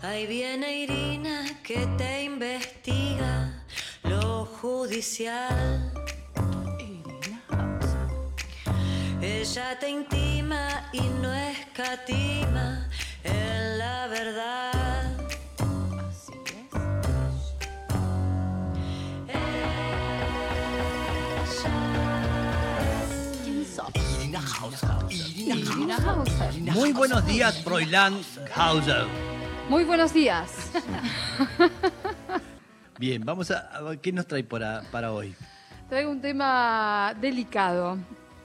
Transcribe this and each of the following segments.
Ahí viene Irina que te investiga lo judicial. Ella te intima y no escatima en la verdad. Así es. ¿Quién sos? Irina Hauser. Irina Irina Hauser. Muy buenos días, Froilán Hauser. Muy buenos días. Bien, vamos a, a ver qué nos trae para, para hoy. Traigo un tema delicado.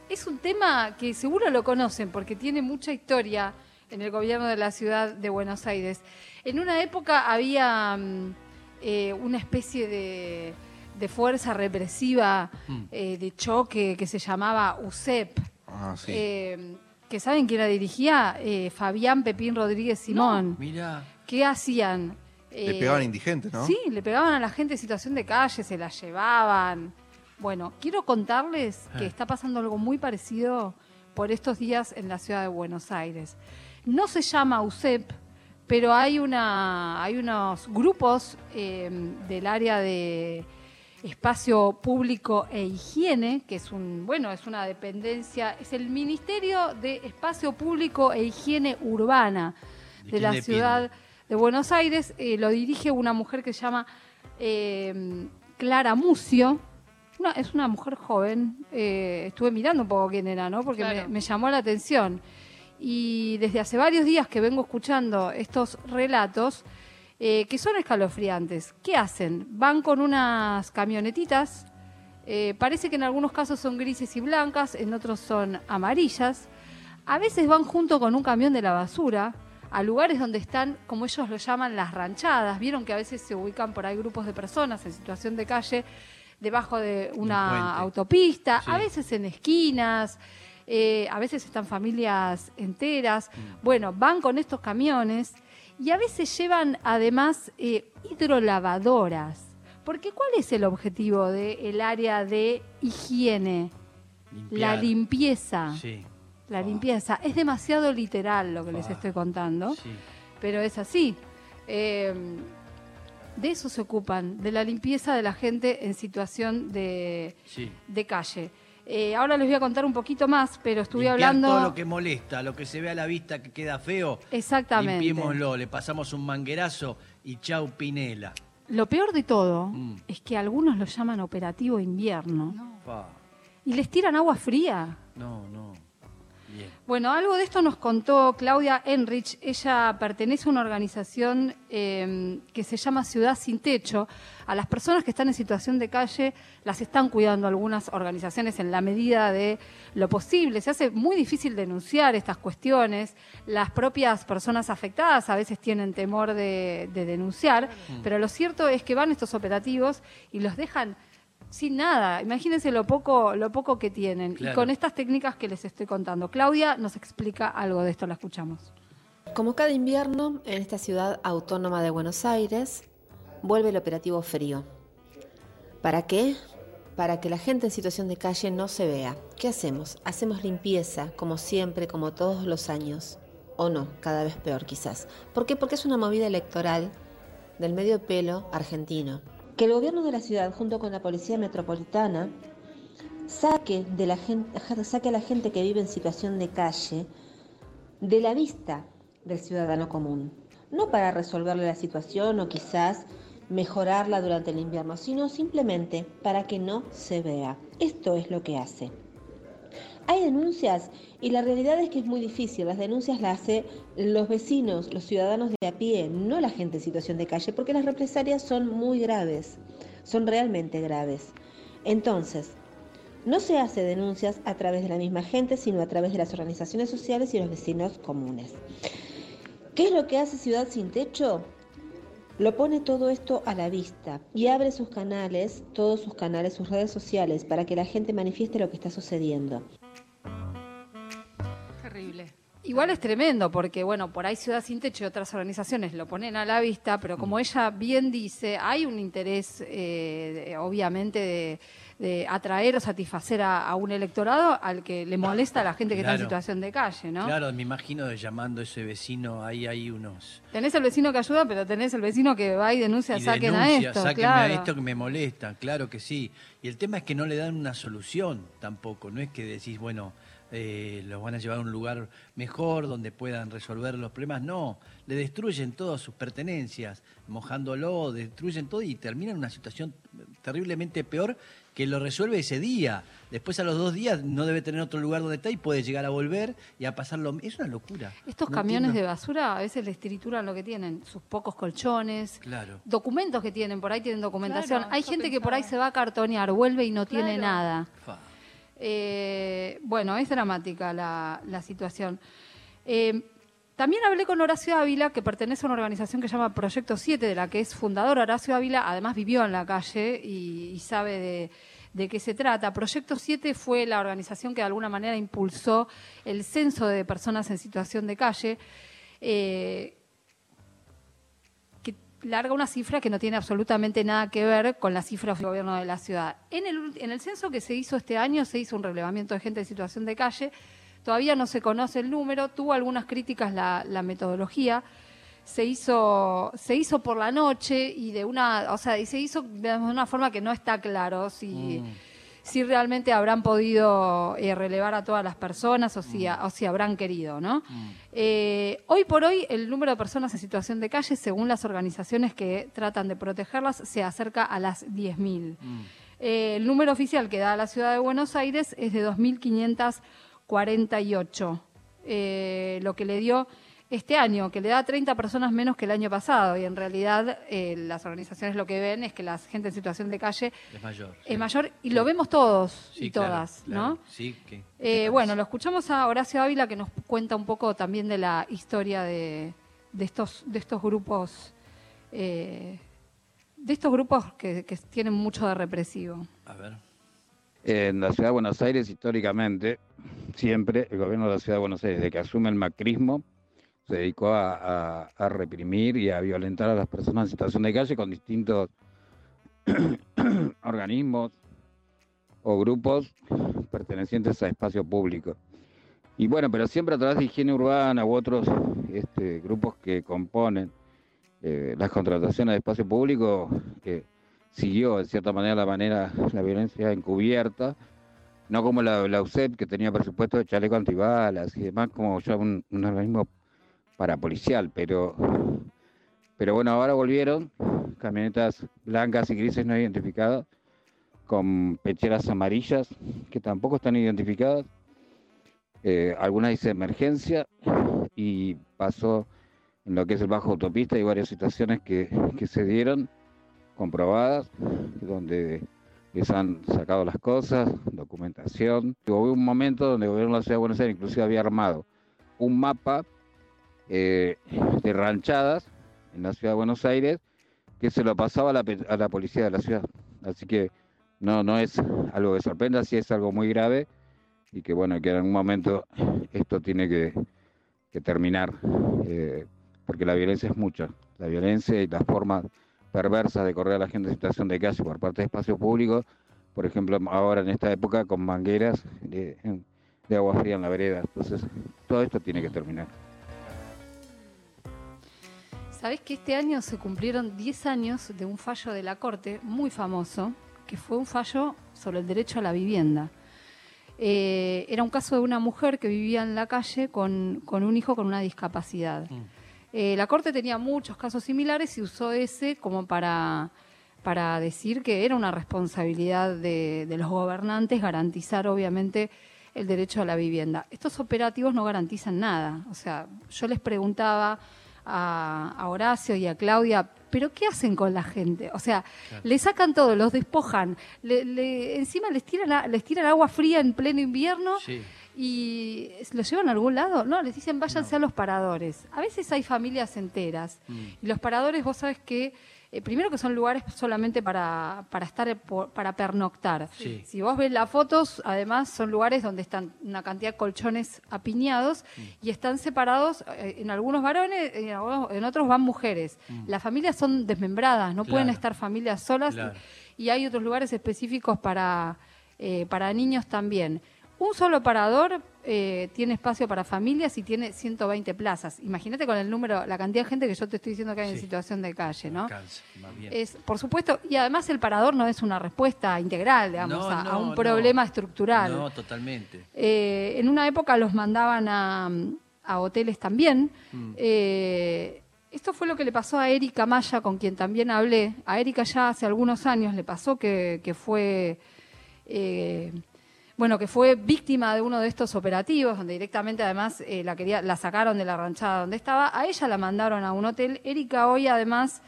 Es un tema que seguro lo conocen porque tiene mucha historia en el gobierno de la ciudad de Buenos Aires. En una época había mm, eh, una especie de, de fuerza represiva Mm. eh, de choque que se llamaba USEP. Ah, sí. eh, que saben quién la dirigía, Eh, Fabián Pepín Rodríguez Simón. Mira, ¿Qué hacían? Le Eh, pegaban indigentes, ¿no? Sí, le pegaban a la gente en situación de calle, se la llevaban. Bueno, quiero contarles que Eh. está pasando algo muy parecido por estos días en la ciudad de Buenos Aires. No se llama USEP, pero hay, una, hay unos grupos eh, del área de espacio público e higiene, que es un, bueno, es una dependencia, es el Ministerio de Espacio Público e Higiene Urbana ¿De de la ciudad depende? De Buenos Aires. Eh, lo dirige una mujer que se llama eh, Clara Mucio. Una- es una mujer joven. eh, estuve mirando un poco quién era, ¿no? Porque Claro. me, me llamó la atención. Y desde hace varios días que vengo escuchando estos relatos eh, que son escalofriantes. ¿Qué hacen? Van con unas camionetitas. eh, parece que en algunos casos son grises y blancas, en otros son amarillas. A veces van junto con un camión de la basura a lugares donde están, como ellos lo llaman, las ranchadas. Vieron que a veces se ubican por ahí grupos de personas en situación de calle debajo de una autopista, Sí. a veces en esquinas, eh, a veces están familias enteras. Bueno, van con estos camiones y a veces llevan además eh, hidrolavadoras. Porque ¿cuál es el objetivo del área de higiene? La limpieza. Sí, La limpieza. Es demasiado literal lo que les Ah. estoy contando, sí. pero es así. Eh, de eso se ocupan, de la limpieza de la gente en situación de, sí. de calle. Eh, ahora les voy a contar un poquito más, pero estuve Limpiar hablando... todo lo que molesta, lo que se ve a la vista que queda feo. Exactamente. Limpiémoslo, le pasamos un manguerazo y chau Pinela. Lo peor de todo Mm. es que algunos lo llaman operativo invierno y les tiran agua fría. No, no. Bien. Bueno, algo de esto nos contó Claudia Enrich. Ella pertenece a una organización eh, que se llama Ciudad Sin Techo. A las personas que están en situación de calle las están cuidando algunas organizaciones en la medida de lo posible. Se hace muy difícil denunciar estas cuestiones. Las propias personas afectadas a veces tienen temor de, de denunciar, pero lo cierto es que van estos operativos y los dejan sin nada. Imagínense lo poco, lo poco que tienen. Y con estas técnicas que les estoy contando. Claudia nos explica algo de esto, la escuchamos. Como cada invierno, en esta ciudad autónoma de Buenos Aires, vuelve el operativo frío. ¿Para qué? Para que la gente en situación de calle no se vea. ¿Qué hacemos? Hacemos limpieza, como siempre, como todos los años. O no, cada vez peor quizás. ¿Por qué? Porque es una movida electoral del medio pelo argentino. Que el gobierno de la ciudad, junto con la Policía Metropolitana, saque, de la gente, saque a la gente que vive en situación de calle de la vista del ciudadano común. No para resolverle la situación o quizás mejorarla durante el invierno, sino simplemente para que no se vea. Esto es lo que hace. Hay denuncias y la realidad es que es muy difícil. Las denuncias las hace los vecinos, los ciudadanos de a pie, no la gente en situación de calle, porque las represalias son muy graves, son realmente graves. Entonces, no se hace denuncias a través de la misma gente, sino a través de las organizaciones sociales y los vecinos comunes. ¿Qué es lo que hace Ciudad Sin Techo? Lo pone todo esto a la vista y abre sus canales, todos sus canales, sus redes sociales, para que la gente manifieste lo que está sucediendo. Igual es tremendo, porque bueno, por ahí Ciudad Sin Techo y otras organizaciones lo ponen a la vista, pero como ella bien dice, hay un interés, eh, obviamente, de, de atraer o satisfacer a, a un electorado al que le molesta a la gente que está en situación de calle, ¿no? Claro, me imagino de llamando a ese vecino, ahí hay unos... Tenés el vecino que ayuda, pero tenés el vecino que va y denuncia, y saquen denuncia, a esto, sáquenme claro. a esto que me molesta, claro que sí. Y el tema es que no le dan una solución tampoco, no es que decís, bueno, eh, los van a llevar a un lugar mejor donde puedan resolver los problemas, no, le destruyen todas sus pertenencias, mojándolo, destruyen todo y termina en una situación terriblemente peor que lo resuelve ese día. Después a los dos días no debe tener otro lugar donde está y puede llegar a volver y a pasarlo. Es una locura. Estos No camiones de basura a veces les trituran lo que tienen, sus pocos colchones, Claro. documentos que tienen, por ahí tienen documentación. Claro, Hay gente que por ahí se va a cartonear, vuelve y no tiene nada. Fa. Eh, bueno, es dramática la, situación. Eh, también hablé con Horacio Ávila, que pertenece a una organización que se llama Proyecto 7, de la que es fundador. Horacio Ávila además vivió en la calle y, sabe de, qué se trata. Proyecto 7 fue la organización que de alguna manera impulsó el censo de personas en situación de calle. eh, larga una cifra que no tiene absolutamente nada que ver con la cifra del gobierno de la ciudad. En el, en el censo que se hizo este año se hizo un relevamiento de gente en situación de calle, todavía no se conoce el número, tuvo algunas críticas la, metodología, se hizo, se hizo por la noche y de una, o sea, y se hizo de una forma que no está claro si, si realmente habrán podido eh, relevar a todas las personas o si, o si habrán querido, ¿no? Eh, hoy por hoy el número de personas en situación de calle, según las organizaciones que tratan de protegerlas, se acerca a las 10.000. Eh, el número oficial que da la ciudad de Buenos Aires es de 2.548, eh, lo que le dio este año, que le da 30 personas menos que el año pasado. Y en realidad eh, las organizaciones lo que ven es que la gente en situación de calle Es mayor. es sí. mayor y lo vemos todos Sí, y claro, todas, claro. ¿no? Sí, que- Eh, bueno, lo escuchamos a Horacio Ávila que nos cuenta un poco también de la historia de, de estos, de estos grupos, eh, de estos grupos que, que tienen mucho de represivo. A ver. En la ciudad de Buenos Aires, históricamente, siempre el gobierno de la ciudad de Buenos Aires, desde que asume el macrismo, se dedicó a, a- a reprimir y a violentar a las personas en situación de calle con distintos organismos o grupos pertenecientes a espacio público. Y bueno, pero siempre a través de higiene urbana u otros este, grupos que componen eh, las contrataciones de espacio público, que siguió de cierta manera la manera la violencia encubierta, no como la, la UCEP que tenía presupuesto de chaleco antibalas y demás, como ya un, un organismo parapolicial, pero pero bueno, ahora volvieron camionetas blancas y grises no identificadas con pecheras amarillas que tampoco están identificadas. Eh, algunas dice emergencia y pasó en lo que es el bajo autopista y varias situaciones que, que se dieron comprobadas, donde les han sacado las cosas, documentación. Hubo un momento donde el gobierno de la Ciudad de Buenos Aires inclusive había armado un mapa eh, de ranchadas en la Ciudad de Buenos Aires que se lo pasaba a la, policía de la ciudad. Así que no, no es algo que sorprenda, sí es algo muy grave y que bueno, que en algún momento esto tiene que, terminar, eh, porque la violencia es mucha, la violencia y las formas perversas de correr a la gente en situación de calle por parte de espacios públicos, por ejemplo, ahora en esta época con mangueras de agua fría en la vereda. Entonces, todo esto tiene que terminar. Sabés que este año se cumplieron 10 años de un fallo de la Corte muy famoso, que fue un fallo sobre el derecho a la vivienda. Eh, era un caso de una mujer que vivía en la calle con, con un hijo con una discapacidad. Eh, la Corte tenía muchos casos similares y usó ese como para, para decir que era una responsabilidad de, de los gobernantes garantizar, obviamente, el derecho a la vivienda. Estos operativos no garantizan nada. O sea, yo les preguntaba a, a Horacio y a Claudia, ¿pero qué hacen con la gente? O sea, le sacan todo, los despojan, le- le- encima les tiran, a- les tiran agua fría en pleno invierno Sí. y los llevan a algún lado. No, les dicen váyanse a los paradores. A veces hay familias enteras. Mm. Y los paradores, vos sabes que, eh, primero que son lugares solamente para, para estar, eh, por- para pernoctar. Sí. Si vos ves las fotos, además son lugares donde están una cantidad de colchones apiñados Mm. y están separados, eh, en algunos varones, en, algunos- en otros van mujeres. Las familias son desmembradas, no pueden Mm. Estar familias solas. Claro. Y hay otros lugares específicos para, eh, para niños también. Un solo parador eh, tiene espacio para familias y tiene 120 plazas. Imagínate con el número, la cantidad de gente que yo te estoy diciendo que hay en situación de calle, ¿no? Alcanza, más bien. Es, por supuesto, y además el parador no es una respuesta integral, digamos, No, a, a un no. problema estructural. No, totalmente. Eh, en una época los mandaban a, a hoteles también. Mm. Eh, esto fue lo que le pasó a Erika Maya, con quien también hablé. A Erika ya hace algunos años le pasó que, que fue... eh, bueno, que fue víctima de uno de estos operativos, donde directamente además eh, la, quería, la sacaron de la ranchada donde estaba. A ella la mandaron a un hotel. Erika hoy además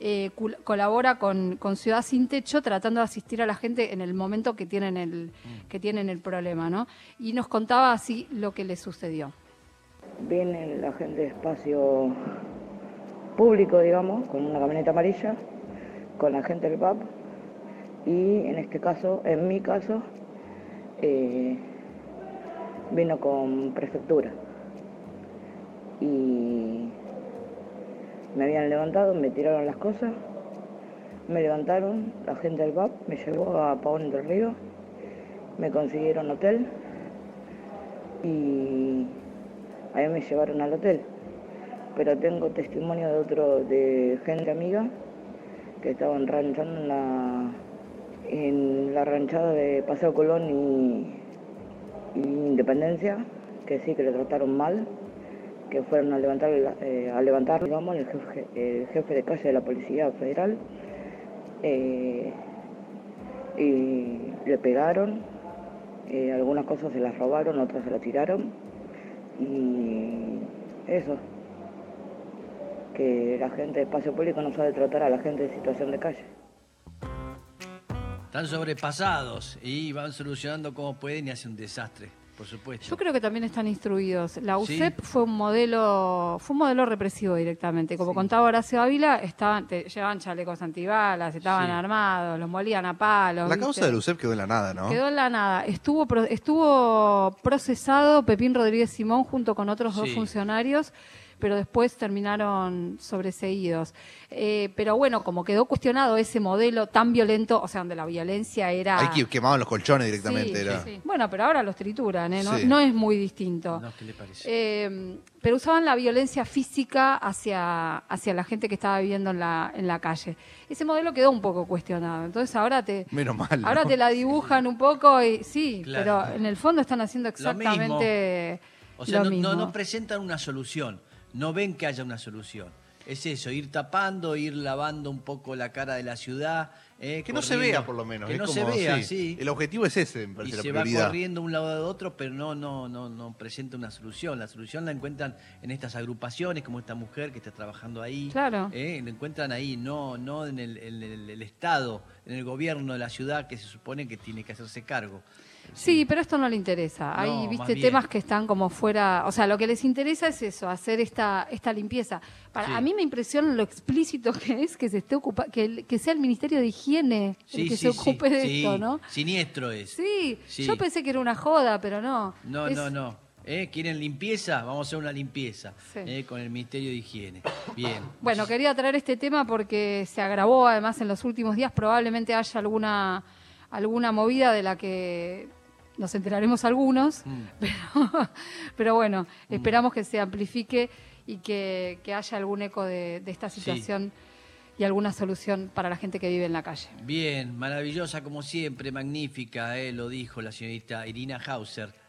eh, colabora con, con Ciudad Sin Techo, tratando de asistir a la gente en el momento que tienen el, que tienen el problema, ¿no? Y nos contaba así lo que le sucedió. Viene la gente de espacio público, digamos, con una camioneta amarilla, con la gente del PAP y en este caso, en mi caso, vino con prefectura. Y me habían levantado, me tiraron las cosas, me levantaron, la gente del PAP me llevó a Pavón del Río, me consiguieron hotel y ahí me llevaron al hotel. Pero tengo testimonio de otro, de gente amiga que estaban ranchando en la, en la ranchada de Paseo Colón y, Independencia, que sí que le trataron mal, que fueron a levantar, eh, a levantar digamos, el jefe, de calle de la Policía Federal. eh, y le pegaron, eh, algunas cosas se las robaron, otras se las tiraron. Y eso, que la gente de espacio público no sabe tratar a la gente de situación de calle. Están sobrepasados y van solucionando como pueden y hacen un desastre, por supuesto. Yo creo que también están instruidos. La Sí. UCEP fue un modelo, fue un modelo represivo directamente. Como Sí. contaba Horacio Ávila, estaban, te- llevaban chalecos antibalas, estaban Sí. armados, los molían a palos. La ¿viste? causa del UCEP quedó en la nada, ¿no? Quedó en la nada. Estuvo, pro- estuvo procesado Pepín Rodríguez Simón junto con otros dos funcionarios, pero después terminaron sobreseídos. Eh, pero bueno, como quedó cuestionado ese modelo tan violento, o sea, donde la violencia era... Ahí que quemaban los colchones directamente. Sí, era. sí, sí. Bueno, pero ahora los trituran, ¿eh? no, Sí. no es muy distinto. No, ¿qué le parece? Eh, pero usaban la violencia física hacia, hacia la gente que estaba viviendo en la, en la calle. Ese modelo quedó un poco cuestionado. Entonces ahora te, Menos mal. ahora ¿no? te la dibujan un poco y sí, Claro. pero en el fondo están haciendo exactamente O sea, lo no, mismo. no, no presentan una solución, no ven que haya una solución. Es eso, ir tapando, ir lavando un poco la cara de la ciudad. Eh, Que no se vea, por lo menos. Que es no como, se vea, sí. sí. El objetivo es ese, me y parece, se la va prioridad. corriendo de un lado de otro, pero no, no, no, no presenta una solución. La solución la encuentran en estas agrupaciones, como esta mujer que está trabajando ahí. Claro. Eh, la encuentran ahí, no, no en el, en el- el Estado, en el gobierno de la ciudad que se supone que tiene que hacerse cargo. Sí, pero esto no le interesa. Hay, No, viste, temas que están como fuera. O sea, lo que les interesa es eso, hacer esta, esta limpieza. Para, Sí. A mí me impresiona lo explícito que es que se esté ocupa, que, el- que sea el Ministerio de Higiene el que se ocupe de sí. esto, ¿no? Siniestro es. Sí, Sí. yo pensé que era una joda, pero no. No, Es- no, no. ¿Eh? ¿Quieren limpieza? Vamos a hacer una limpieza Sí. eh, con el Ministerio de Higiene. Bien. Bueno, quería traer este tema porque se agravó además en los últimos días. Probablemente haya alguna, alguna movida de la que nos enteraremos algunos, Mm. pero, pero bueno, esperamos que se amplifique y que, que haya algún eco de, de esta Sí. Y alguna solución para la gente que vive en la calle. Bien, maravillosa como siempre, magnífica, eh, lo dijo la señorita Irina Hauser.